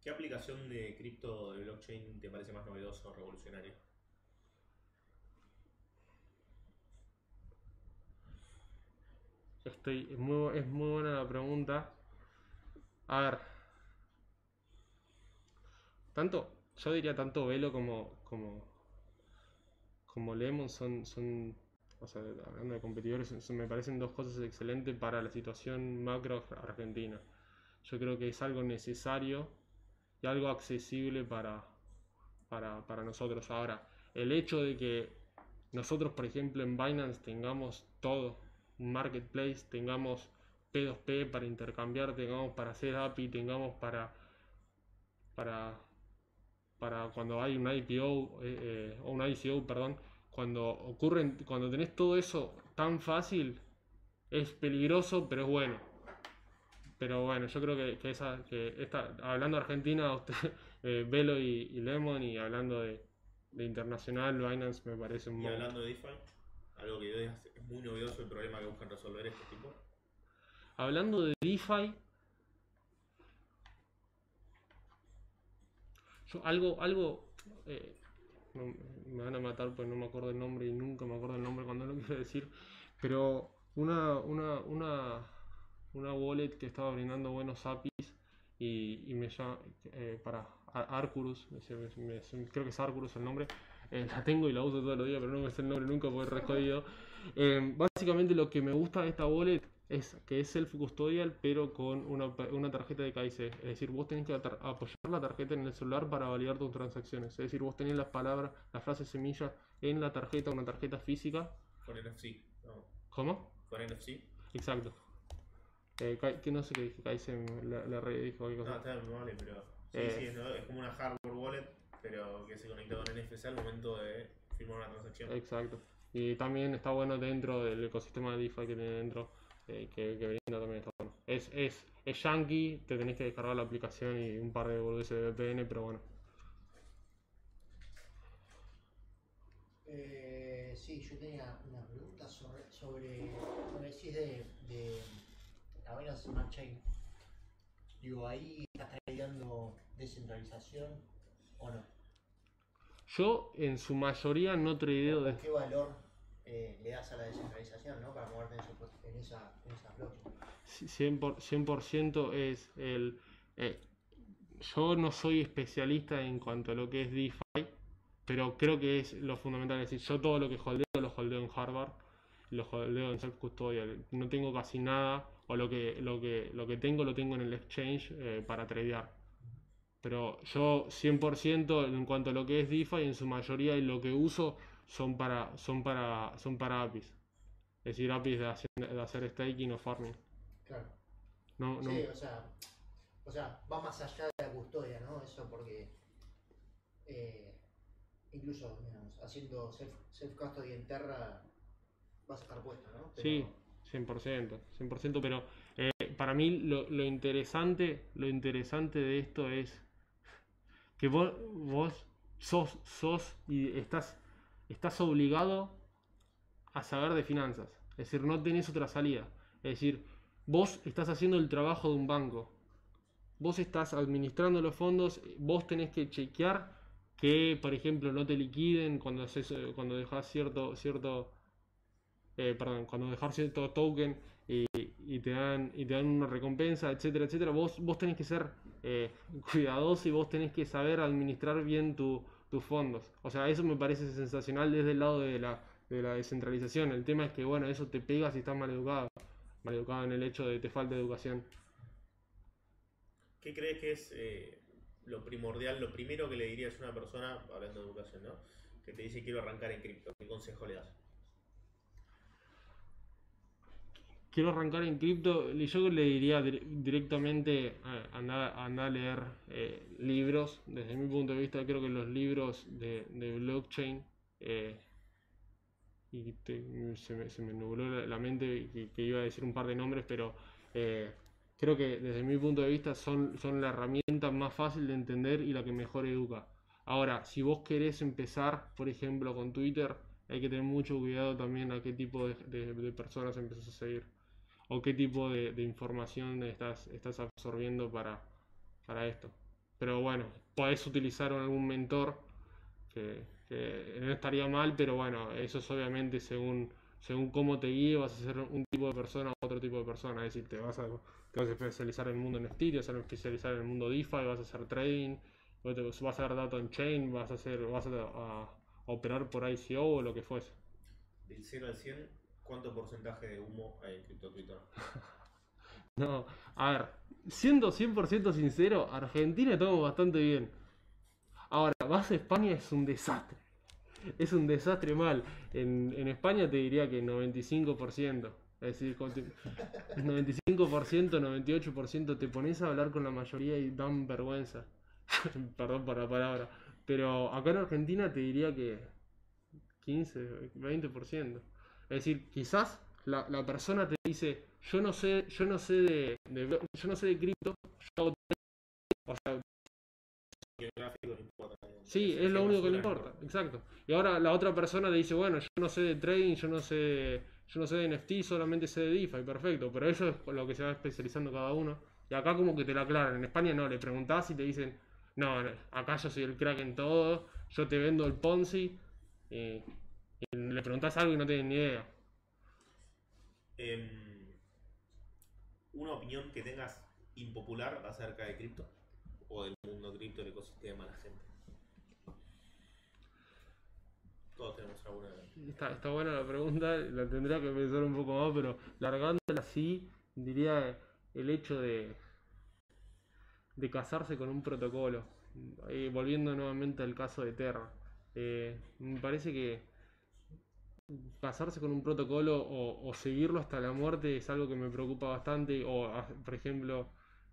¿Qué aplicación de cripto de blockchain te parece más novedosa o revolucionaria? Estoy, es, muy, es muy buena la pregunta. A ver. Tanto, yo diría tanto Velo como, como, como Lemon son, son hablando de competidores, me parecen dos cosas excelentes para la situación macro argentina. Yo creo que es algo necesario y algo accesible para, para, para nosotros. Ahora, el hecho de que nosotros, por ejemplo, en Binance tengamos todo, un marketplace, tengamos P2P para intercambiar, tengamos para hacer API, tengamos para, para, para cuando hay un IPO eh, eh, o un ICO, perdón, cuando ocurren, cuando tenés todo eso tan fácil, es peligroso, pero es bueno. Pero bueno, yo creo que, que esa, que esta, hablando de Argentina, usted, eh, Velo y, y Lemon, y hablando de, de internacional, Binance me parece un Y hablando de DeFi, algo que es es muy novedoso el problema que buscan resolver este tipo. Hablando de DeFi, yo algo, algo, eh, no, me van a matar pues no me acuerdo el nombre y nunca me acuerdo el nombre cuando lo quiero decir, pero una, una, una, una wallet que estaba brindando buenos APIs y, y me llama, eh, para Ar- Arcurus, me- me- creo que es Arcurus el nombre, eh, la tengo y la uso todos los días, pero no me sé el nombre nunca porque es re. Eh, básicamente lo que me gusta de esta wallet es que es self-custodial, pero con una, una tarjeta de KIC. Es decir, vos tenés que apoyar la tarjeta en el celular para validar tus transacciones. Es decir, vos tenés las palabras, las frases semilla en la tarjeta, una tarjeta física. Con NFC. No, ¿Cómo? con NFC. Exacto. Eh, que no sé qué dije, KIC, la, la re dijo qué No, cosa. está bien, vale, pero. Sí, Eh. sí, es, ¿no? es como una hardware wallet, pero que se conecta con NFC al momento de firmar una transacción. Exacto. Y también está bueno dentro del ecosistema de DeFi que tiene dentro, eh, que, que brinda también está bueno. Es, es, es yankee, te tenés que descargar la aplicación y un par de boludeces de VPN, pero bueno. Eh, sí, yo tenía una pregunta sobre, sobre que decís de, de la Binance Smart Chain. Digo, ahí estás tradeando descentralización o no. Yo en su mayoría no tradeo de... ¿O ¿Qué valor eh, le das a la descentralización ¿no? para moverte en, esa, en esa blockchain? 100%, por- 100% es el... eh, yo no soy especialista en cuanto a lo que es DeFi, pero creo que es lo fundamental. Es decir, yo todo lo que holdeo lo holdeo en Harvard, lo holdeo en self-custodial. No tengo casi nada, o lo que, lo que, lo que tengo lo tengo en el exchange eh, para tradear. Pero yo 100% en cuanto a lo que es DeFi, en su mayoría y lo que uso son para, son para, son para APIs. Es decir, APIs de hacer, de hacer staking o farming. Claro. No, no, Sí, o sea, o sea, va más allá de la custodia, ¿no? Eso porque eh, incluso, digamos, haciendo self, self-custody en Terra vas a estar puesto, ¿no? Pero- Sí, 100%, 100%, pero eh, para mí lo, lo interesante, lo interesante de esto es que vos, vos sos, sos y estás, estás obligado a saber de finanzas. Es decir, no tenés otra salida. Es decir, vos estás haciendo el trabajo de un banco. Vos estás administrando los fondos, vos tenés que chequear que, por ejemplo, no te liquiden cuando haces, eh, cuando dejas cierto, cierto, eh, perdón, cuando dejas cierto token y, y te dan y te dan una recompensa, etcétera, etcétera. Vos, vos tenés que ser eh, cuidadoso y vos tenés que saber administrar bien tu- tus fondos. O sea, eso me parece sensacional desde el lado de la, de la descentralización. El tema es que, bueno, eso te pega si estás mal educado. Mal educado en el hecho de que te falta educación. ¿Qué crees que es eh, lo primordial, lo primero que le dirías a una persona, hablando de educación, ¿no? Que te dice quiero arrancar en cripto. ¿Qué consejo le das? Quiero arrancar en cripto, yo le diría dir- directamente eh, anda, anda a leer eh, libros. Desde mi punto de vista, creo que los libros de, blockchain, eh, y se, me, se me nubló la, mente que, iba a decir un par de nombres, pero eh, creo que desde mi punto de vista son, son la herramienta más fácil de entender y la que mejor educa. Ahora, si vos querés empezar, por ejemplo, con Twitter, hay que tener mucho cuidado también a qué tipo de, de- de personas empezás a seguir o qué tipo de, de información estás, estás absorbiendo para, para esto. Pero bueno, podés utilizar algún mentor que, que no estaría mal, pero bueno, eso es obviamente según, según cómo te guíe, vas a ser un tipo de persona o otro tipo de persona. Es decir, te vas a, te vas a especializar en el mundo NFT, te vas a especializar en el mundo DeFi, vas a hacer trading, vas a dar data on chain, vas a hacer, vas a, a operar por ICO o lo que fuese. del 0 al 100, ¿cuánto porcentaje de humo hay en cripto Twitter? No, a ver, siendo 100% sincero, Argentina estamos bastante bien. Ahora, vas a España es un desastre. Es un desastre mal. En, en España te diría que 95%. Es decir, con te- 95%, 98% te pones a hablar con la mayoría y dan vergüenza. Perdón por la palabra. Pero acá en Argentina te diría que 15, 20%. Es decir, quizás la, la persona te dice, yo no sé, yo no sé de, de yo no sé de cripto, yo hago trading". o sea, sí, es lo único que le importa, exacto. Y ahora la otra persona le dice, bueno, yo no sé de trading, yo no sé, yo no sé de NFT, solamente sé de DeFi, perfecto, pero eso es lo que se va especializando cada uno. Y acá como que te lo aclaran, en España no, le preguntás y te dicen, no, acá yo soy el crack en todo, yo te vendo el Ponzi, y, y le preguntás algo y no tienen ni idea. Em, una opinión que tengas impopular acerca de cripto o del mundo cripto, el ecosistema, la gente. Todos tenemos alguna. Está, está buena la pregunta, la tendría que pensar un poco más, pero largándola así, diría el hecho de, de casarse con un protocolo. Eh, volviendo nuevamente al caso de Terra. Eh, me parece que casarse con un protocolo o, o seguirlo hasta la muerte es algo que me preocupa bastante. O, a- por ejemplo,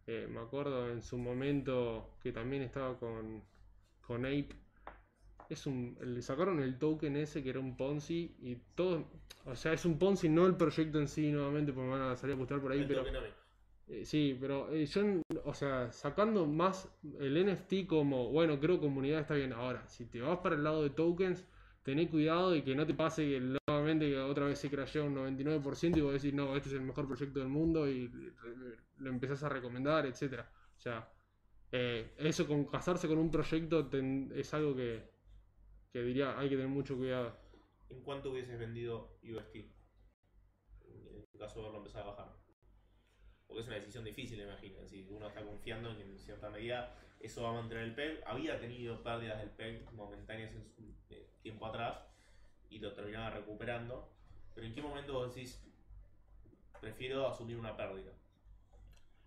eh, me acuerdo en su momento que también estaba con, con Ape es un, le sacaron el token ese que era un Ponzi y todo, o sea, es un Ponzi, no el proyecto en sí nuevamente, porque me van a salir a buscar por ahí, El pero eh, sí, pero eh, yo, o sea, sacando más el NFT como, bueno, creo comunidad está bien. Ahora, si te vas para el lado de tokens, tené cuidado y que no te pase que nuevamente que otra vez se crashea un 99% y vos decís, no, este es el mejor proyecto del mundo y lo empezás a recomendar, etcétera. O sea, eh, eso con casarse con un proyecto es algo que, que diría hay que tener mucho cuidado. ¿En cuánto hubieses vendido UST? En el caso de haberlo empezado a bajar. Porque es una decisión difícil, imagino. Si uno está confiando en que en cierta medida eso va a mantener el PEG. Había tenido pérdidas del PEG momentáneas en su eh, tiempo atrás y lo terminaba recuperando. Pero ¿en qué momento vos decís, prefiero asumir una pérdida?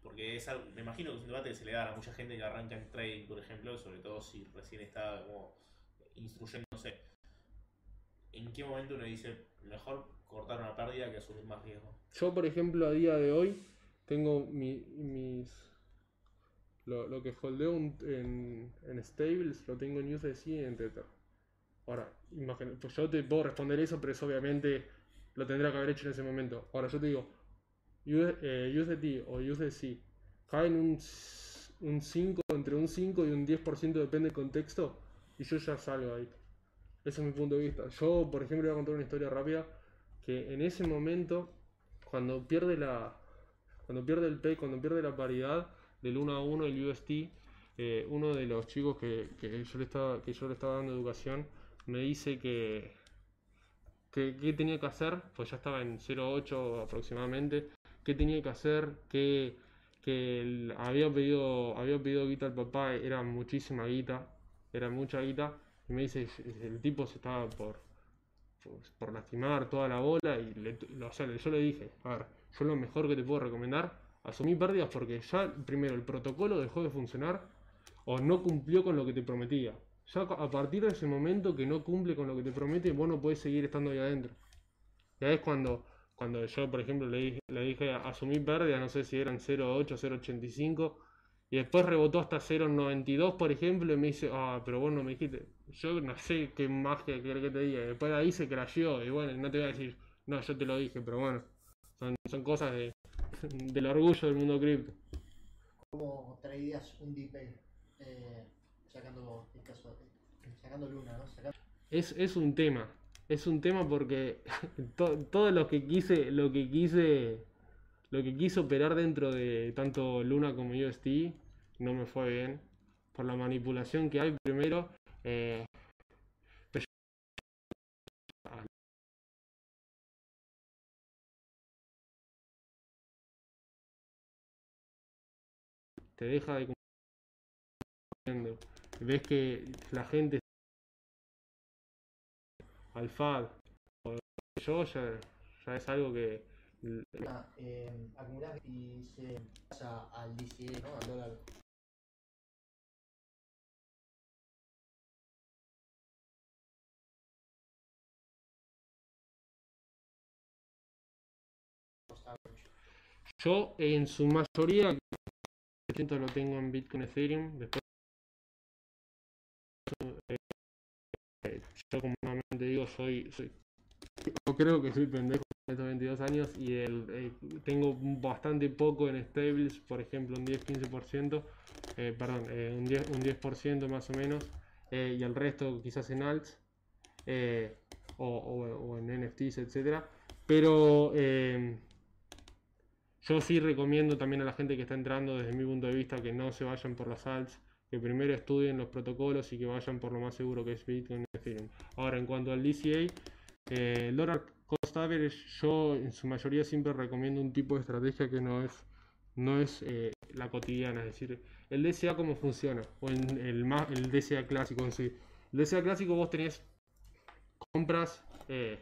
Porque es algo, me imagino que es un debate que se le da a mucha gente que arranca en trading, por ejemplo, sobre todo si recién está como instruyéndose. ¿En qué momento uno dice, mejor cortar una pérdida que asumir más riesgo? Yo, por ejemplo, a día de hoy tengo mi- mis. Lo, lo que holdeo en, en Stables lo tengo en USDC y en Tether. Ahora, imagina, pues yo te puedo responder eso, pero eso obviamente lo tendría que haber hecho en ese momento. Ahora, yo te digo, US- eh, USDT o USDC caen un, un 5, entre un 5 y un 10%, depende del contexto, y yo ya salgo ahí. Ese es mi punto de vista. Yo, por ejemplo, voy a contar una historia rápida, que en ese momento, cuando pierde la cuando pierde el P, cuando pierde la paridad del 1 a 1 el UST, eh, uno de los chicos que, que yo le estaba, que yo le estaba dando educación me dice que, tenía que hacer, pues ya estaba en 0.8 aproximadamente, qué tenía que hacer, que, que había pedido, había pedido guita al papá, era muchísima guita, era mucha guita, y me dice, el tipo se estaba por, por, lastimar toda la bola, y le, o yo le dije, a ver, yo lo mejor que te puedo recomendar, asumí pérdidas porque ya primero el protocolo dejó de funcionar o no cumplió con lo que te prometía. Ya a partir de ese momento que no cumple con lo que te promete, vos no podés seguir estando ahí adentro. Ya es cuando, cuando yo, por ejemplo, le dije, le dije asumí pérdidas, no sé si eran 0.8, 0.85, y después rebotó hasta 0.92, por ejemplo, y me dice, ah, pero vos no me dijiste. Yo no sé qué magia querés que te diga. Y después de ahí se crasheó, y bueno, no te voy a decir, no, yo te lo dije, pero bueno, son, son cosas de, del orgullo del mundo cripto. ¿Cómo traerías un DPEG? Eh, sacando el caso de, sacando Luna, ¿no? Es, es un tema, es un tema porque to- todo lo que quise, lo que quise, lo que quise operar dentro de tanto Luna como UST no me fue bien por la manipulación que hay primero. eh, te deja de. Ves que la gente al FAD yo ya, ya es algo que eh, acumulás y se pasa al DCE, ¿no? Al dólar. Yo en su mayoría lo tengo en Bitcoin Ethereum. Después eh, yo como normalmente digo soy, yo creo que soy pendejo de estos 22 años y eh, tengo bastante poco en stables, por ejemplo un 10-15%, eh, perdón, eh, un 10%, un 10 más o menos, eh, y el resto quizás en alts o, o- en NFTs, etcétera. Pero yo sí recomiendo también a la gente que está entrando, desde mi punto de vista, que no se vayan por las alts, que primero estudien los protocolos y que vayan por lo más seguro que es Bitcoin y Ethereum. Ahora, en cuanto al DCA, eh, el dólar cost average, yo en su mayoría siempre recomiendo un tipo de estrategia que no es, no es eh, la cotidiana, es decir, el DCA cómo funciona, o en el, más, el DCA clásico en sí. El DCA clásico vos tenés compras, eh,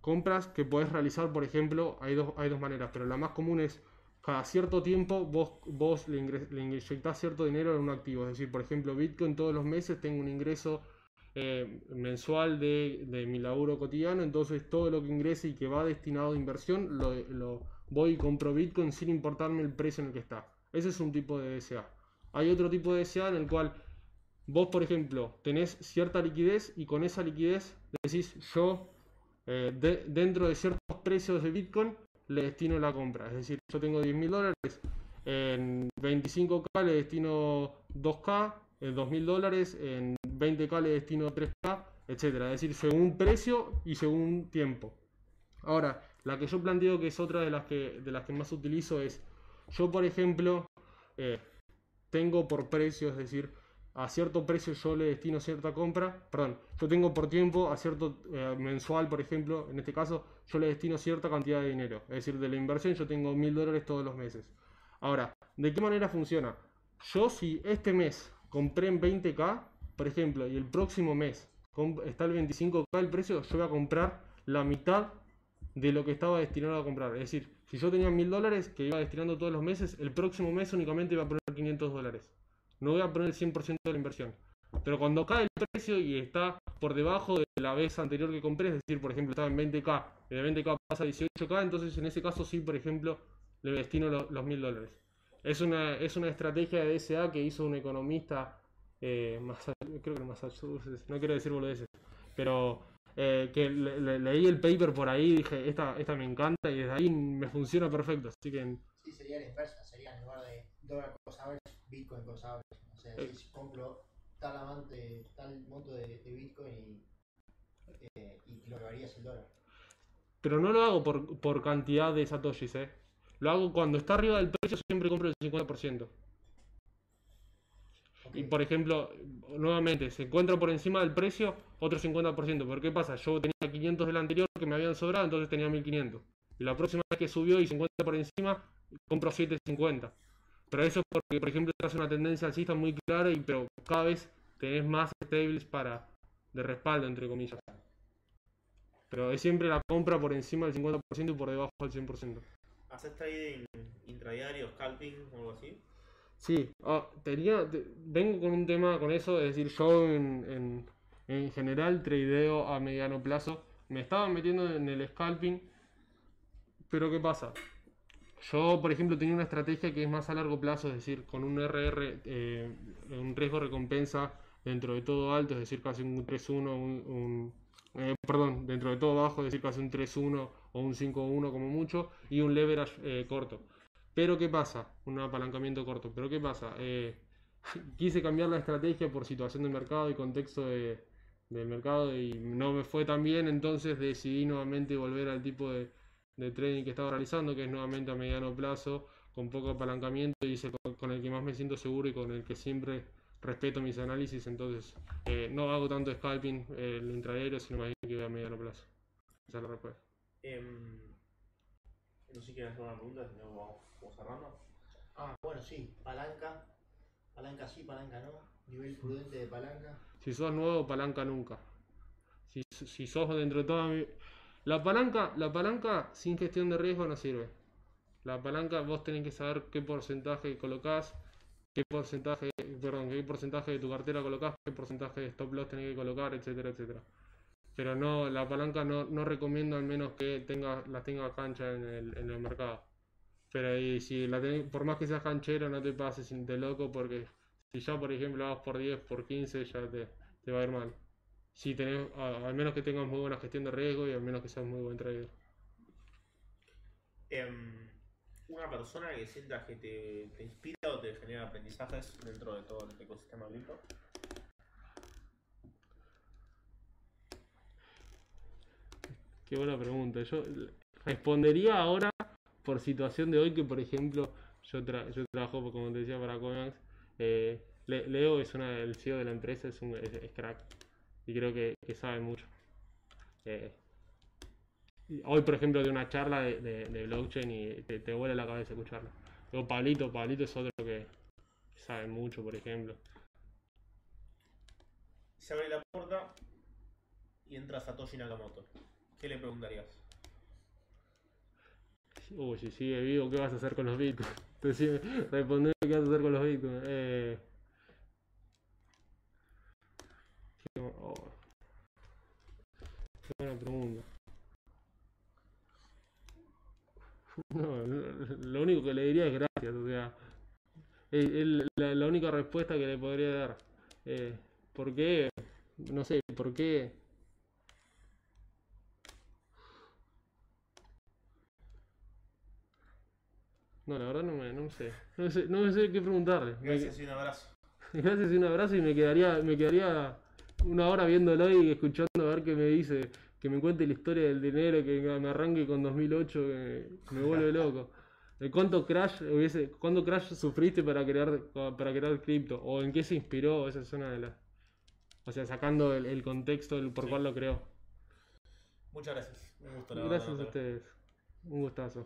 compras que podés realizar, por ejemplo, hay dos, hay dos maneras, pero la más común es cada cierto tiempo vos, vos le, ingres- inyectás cierto dinero en un activo. Es decir, por ejemplo, Bitcoin todos los meses tengo un ingreso eh, mensual de, de mi laburo cotidiano, entonces todo lo que ingrese y que va destinado a inversión, lo, voy y compro Bitcoin sin importarme el precio en el que está. Ese es un tipo de DCA. Hay otro tipo de DCA en el cual vos, por ejemplo, tenés cierta liquidez y con esa liquidez decís yo eh, de- dentro de ciertos precios de Bitcoin le destino la compra. Es decir, yo tengo 10 mil dólares, en 25k le destino 2k, en 2 mil dólares, en 20k le destino 3k, etcétera. Es decir, según precio y según tiempo. Ahora, la que yo planteo que es otra de las que, de las que más utilizo es, yo por ejemplo, eh, tengo por precio, es decir, a cierto precio yo le destino cierta compra, perdón, yo tengo por tiempo, a cierto eh, mensual, por ejemplo, en este caso, yo le destino cierta cantidad de dinero. Es decir, de la inversión yo tengo mil dólares todos los meses. Ahora, ¿de qué manera funciona? Yo si este mes compré en 20k, por ejemplo, y el próximo mes está el 25k el precio, yo voy a comprar la mitad de lo que estaba destinado a comprar. Es decir, si yo tenía mil dólares que iba destinando todos los meses, el próximo mes únicamente iba a poner 500 dólares. No voy a poner el 100% de la inversión. Pero cuando cae el precio y está por debajo de la vez anterior que compré, es decir, por ejemplo, estaba en 20k, y de 20k pasa a 18k, entonces en ese caso sí, por ejemplo, le destino lo- los mil dólares. Es una, es una estrategia de DSA que hizo un economista, eh, Massa- creo que Massachusetts, no quiero decir boludeces, pero eh, que le- le- leí el paper por ahí y dije, esta, esta me encanta y desde ahí me funciona perfecto. Así que Sí, sería la inversa, sería en lugar de dólar cost average, Bitcoin average. O sea, Eh. si compro tal amante, tal monto de, de Bitcoin y, eh, y lo que varía es el dólar. Pero no lo hago por, por cantidad de satoshis, ¿eh? Lo hago cuando está arriba del precio, siempre compro el 50%. Y por ejemplo, nuevamente, se encuentra por encima del precio, otro 50%. ¿Por qué pasa? Yo tenía 500 del anterior que me habían sobrado, entonces tenía 1500. Y la próxima vez que subió y se encuentra por encima, compro 750. Pero eso es porque, por ejemplo, estás en una tendencia alcista muy clara, y pero cada vez tenés más stables para de respaldo, entre comillas. Pero es siempre la compra por encima del 50% y por debajo del 100%. ¿Haces trading intradiario, scalping o algo así? Sí, ah, tenía, te- vengo con un tema con eso, es decir, yo en, en, en general tradeo a mediano plazo. Me estaba metiendo en el scalping, pero ¿qué pasa? Yo, por ejemplo, tenía una estrategia que es más a largo plazo, es decir, con un RR, eh, un riesgo recompensa dentro de todo alto, es decir, casi un 3-1, un, un- eh, perdón, dentro de todo bajo, es decir, casi un 3-1 o un 5-1 como mucho, y un leverage eh, corto. Pero ¿qué pasa? Un apalancamiento corto. Pero ¿qué pasa? Eh, quise cambiar la estrategia por situación del mercado y contexto de- del mercado y no me fue tan bien, entonces decidí nuevamente volver al tipo de, de trading que estaba realizando, que es nuevamente a mediano plazo, con poco apalancamiento y es el con, el que más me siento seguro y con el que siempre respeto mis análisis, entonces eh, no hago tanto scalping eh, el intradiario, sino más bien que voy a mediano plazo. Esa es la respuesta. Em, no sé si quieres hacer una pregunta, si no vamos, vamos cerrando. Ah, bueno, sí, palanca. Palanca sí, palanca no. Nivel prudente de palanca. Si sos nuevo, palanca nunca. Si, si sos dentro de todo, mi- La palanca, la palanca sin gestión de riesgo no sirve. La palanca vos tenés que saber qué porcentaje colocás, qué porcentaje, perdón, qué porcentaje de tu cartera colocás, qué porcentaje de stop loss tenés que colocar, etcétera, etcétera. Pero no, la palanca no, no recomiendo al menos que tenga, la tenga cancha en el, mercado. Pero si por más que seas canchero, no te pases de loco porque si ya, por ejemplo, vas por 10, por 15, ya te va a ir mal. Si tenés, al menos que tengas muy buena gestión de riesgo y al menos que seas muy buen trader. Em, una persona que sientas que te, te inspira o te genera aprendizajes dentro de todo el ecosistema cripto. Qué buena pregunta. Yo respondería ahora por situación de hoy que, por ejemplo, yo, tra- yo trabajo, como te decía, para Comex. Eh, Le- Leo es una, el CEO de la empresa, es, un, es, es crack. Y creo que, que sabe mucho. Eh, hoy, por ejemplo, de una charla de, de- de blockchain y te, te vuela la cabeza escucharla. Luego Pablito, Pablito es otro que, sabe mucho, por ejemplo. Se abre la puerta y entra Satoshi Nakamoto. ¿Qué le preguntarías? Uy, si sigue vivo, ¿qué vas a hacer con los bitcoins? Respondeme qué vas a hacer con los bitcoins. Eh... Qué, bu- oh. Buena pregunta. No, lo- único que le diría es gracias, o sea, es, es la, la única respuesta que le podría dar. Eh, ¿Por qué? No sé, ¿por qué? No, la verdad no me, no sé. No sé, no sé qué preguntarle. Gracias y un abrazo. Gracias y un abrazo y me quedaría, me quedaría una hora viéndolo y escuchando a ver qué me dice, que me cuente la historia del dinero, que me arranque con 2008, que me vuelve loco. ¿De cuánto crash hubiese, cuánto crash sufriste para crear, para crear cripto? ¿O en qué se inspiró? Esa es una de las... O sea, sacando el, el contexto del por Sí. cuál lo creó. Muchas gracias. Un gusto, la verdad, Gracias a ustedes. Un gustazo.